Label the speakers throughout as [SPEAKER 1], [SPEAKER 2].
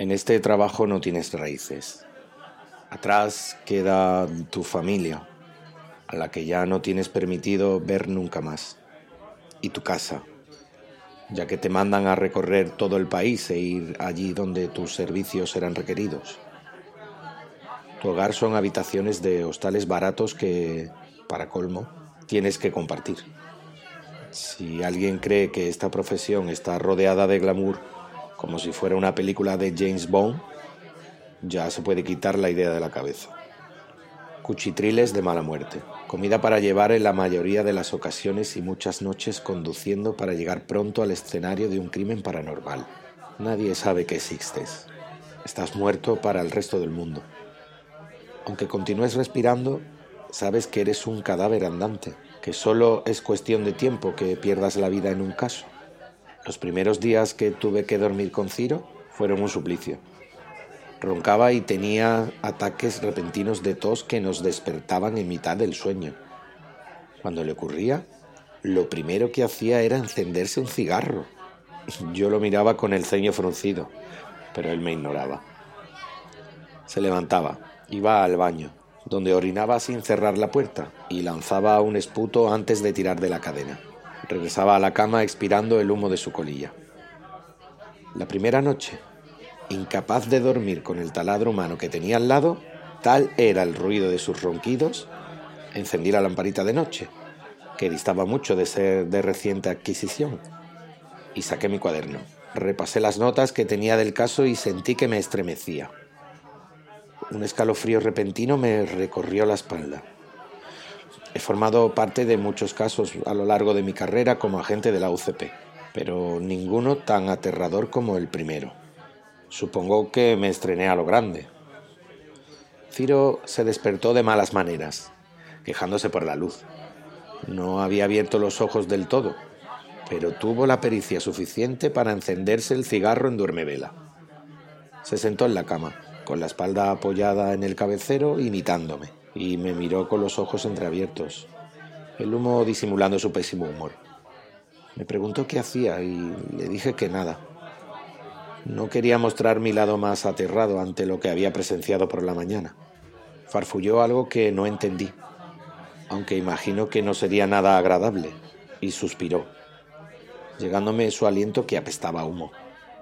[SPEAKER 1] En este trabajo no tienes raíces. Atrás queda tu familia, a la que ya no tienes permitido ver nunca más. Y tu casa, ya que te mandan a recorrer todo el país e ir allí donde tus servicios serán requeridos. Tu hogar son habitaciones de hostales baratos que, para colmo, tienes que compartir. Si alguien cree que esta profesión está rodeada de glamour, como si fuera una película de James Bond, ya se puede quitar la idea de la cabeza. Cuchitriles de mala muerte, comida para llevar en la mayoría de las ocasiones y muchas noches conduciendo para llegar pronto al escenario de un crimen paranormal. Nadie sabe que existes. Estás muerto para el resto del mundo. Aunque continúes respirando, sabes que eres un cadáver andante, que solo es cuestión de tiempo que pierdas la vida en un caso. Los primeros días que tuve que dormir con Ciro fueron un suplicio. Roncaba y tenía ataques repentinos de tos que nos despertaban en mitad del sueño. Cuando le ocurría, lo primero que hacía era encenderse un cigarro. Yo lo miraba con el ceño fruncido, pero él me ignoraba. Se levantaba, iba al baño, donde orinaba sin cerrar la puerta y lanzaba un esputo antes de tirar de la cadena. Regresaba a la cama expirando el humo de su colilla. La primera noche, incapaz de dormir con el taladro humano que tenía al lado, tal era el ruido de sus ronquidos, encendí la lamparita de noche, que distaba mucho de ser de reciente adquisición, y saqué mi cuaderno. Repasé las notas que tenía del caso y sentí que me estremecía. Un escalofrío repentino me recorrió la espalda. He formado parte de muchos casos a lo largo de mi carrera como agente de la UCP, pero ninguno tan aterrador como el primero. Supongo que me estrené a lo grande. Ciro se despertó de malas maneras, quejándose por la luz. No había abierto los ojos del todo, pero tuvo la pericia suficiente para encenderse el cigarro en duermevela. Se sentó en la cama, con la espalda apoyada en el cabecero, imitándome y me miró con los ojos entreabiertos, el humo disimulando su pésimo humor. Me preguntó qué hacía y le dije que nada. No quería mostrar mi lado más aterrado ante lo que había presenciado por la mañana. Farfulló algo que no entendí, aunque imagino que no sería nada agradable, y suspiró, llegándome su aliento que apestaba humo.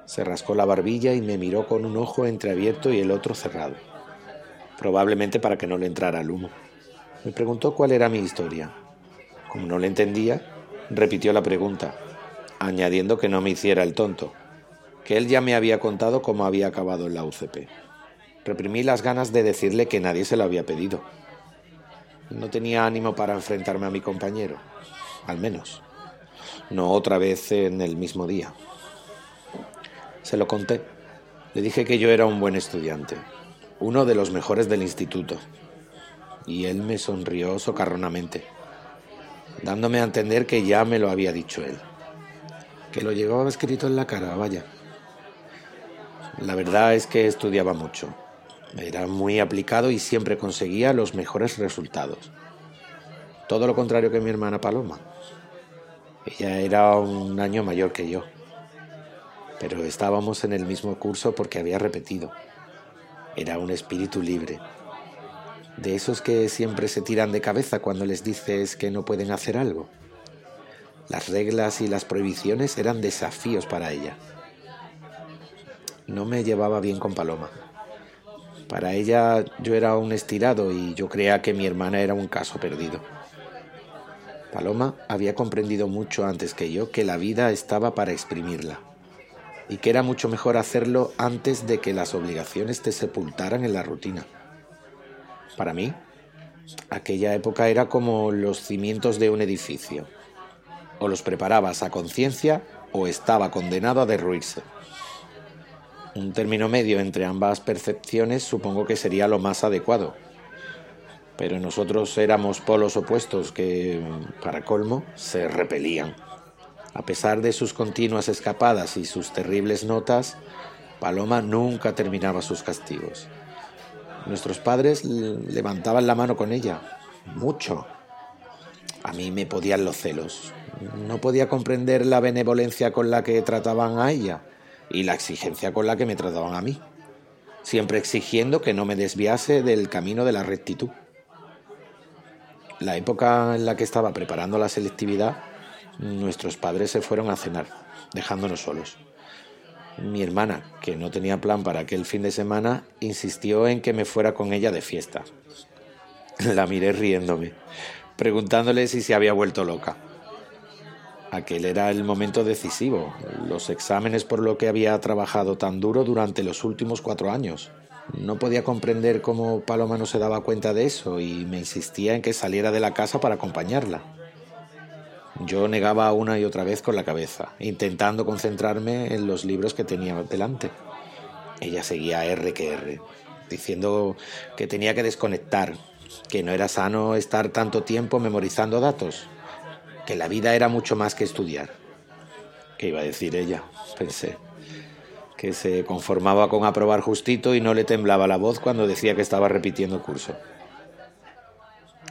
[SPEAKER 1] Se rascó la barbilla y me miró con un ojo entreabierto y el otro cerrado probablemente para que no le entrara el humo. Me preguntó cuál era mi historia. Como no le entendía, repitió la pregunta, añadiendo que no me hiciera el tonto, que él ya me había contado cómo había acabado en la UCP. Reprimí las ganas de decirle que nadie se lo había pedido. No tenía ánimo para enfrentarme a mi compañero, al menos. No otra vez en el mismo día. Se lo conté. Le dije que yo era un buen estudiante, uno de los mejores del instituto. Y él me sonrió socarronamente, dándome a entender que ya me lo había dicho él, que lo llevaba escrito en la cara, vaya. La verdad es que estudiaba mucho, era muy aplicado y siempre conseguía los mejores resultados. Todo lo contrario que mi hermana Paloma. Ella era un año mayor que yo, pero estábamos en el mismo curso porque había repetido. Era un espíritu libre. De esos que siempre se tiran de cabeza cuando les dices que no pueden hacer algo. Las reglas y las prohibiciones eran desafíos para ella. No me llevaba bien con Paloma. Para ella yo era un estirado y yo creía que mi hermana era un caso perdido. Paloma había comprendido mucho antes que yo que la vida estaba para exprimirla y que era mucho mejor hacerlo antes de que las obligaciones te sepultaran en la rutina. Para mí, aquella época era como los cimientos de un edificio. O los preparabas a conciencia o estaba condenado a derruirse. Un término medio entre ambas percepciones supongo que sería lo más adecuado. Pero nosotros éramos polos opuestos que, para colmo, se repelían. A pesar de sus continuas escapadas y sus terribles notas, Paloma nunca terminaba sus castigos. Nuestros padres levantaban la mano con ella, mucho. A mí me podían los celos. No podía comprender la benevolencia con la que trataban a ella y la exigencia con la que me trataban a mí, siempre exigiendo que no me desviase del camino de la rectitud. La época en la que estaba preparando la selectividad, nuestros padres se fueron a cenar, dejándonos solos. Mi hermana, que no tenía plan para aquel fin de semana, insistió en que me fuera con ella de fiesta. La miré riéndome, preguntándole si se había vuelto loca. Aquel era el momento decisivo, los exámenes por lo que había trabajado tan duro durante los últimos cuatro años. No podía comprender cómo Paloma no se daba cuenta de eso y me insistía en que saliera de la casa para acompañarla. Yo negaba una y otra vez con la cabeza, intentando concentrarme en los libros que tenía delante. Ella seguía R que R, diciendo que tenía que desconectar, que no era sano estar tanto tiempo memorizando datos, que la vida era mucho más que estudiar. ¿Qué iba a decir ella? Pensé. Que se conformaba con aprobar justito y no le temblaba la voz cuando decía que estaba repitiendo curso.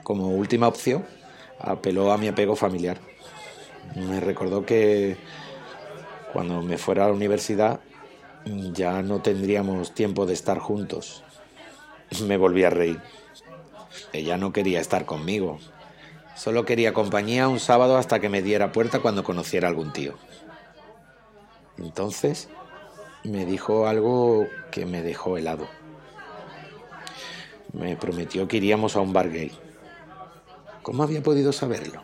[SPEAKER 1] Como última opción, apeló a mi apego familiar. Me recordó que cuando me fuera a la universidad ya no tendríamos tiempo de estar juntos. Me volví a reír. Ella no quería estar conmigo, Solo quería compañía un sábado hasta que me diera puerta cuando conociera algún tío. Entonces me dijo algo que me dejó helado. Me prometió que iríamos a un bar gay. ¿Cómo había podido saberlo?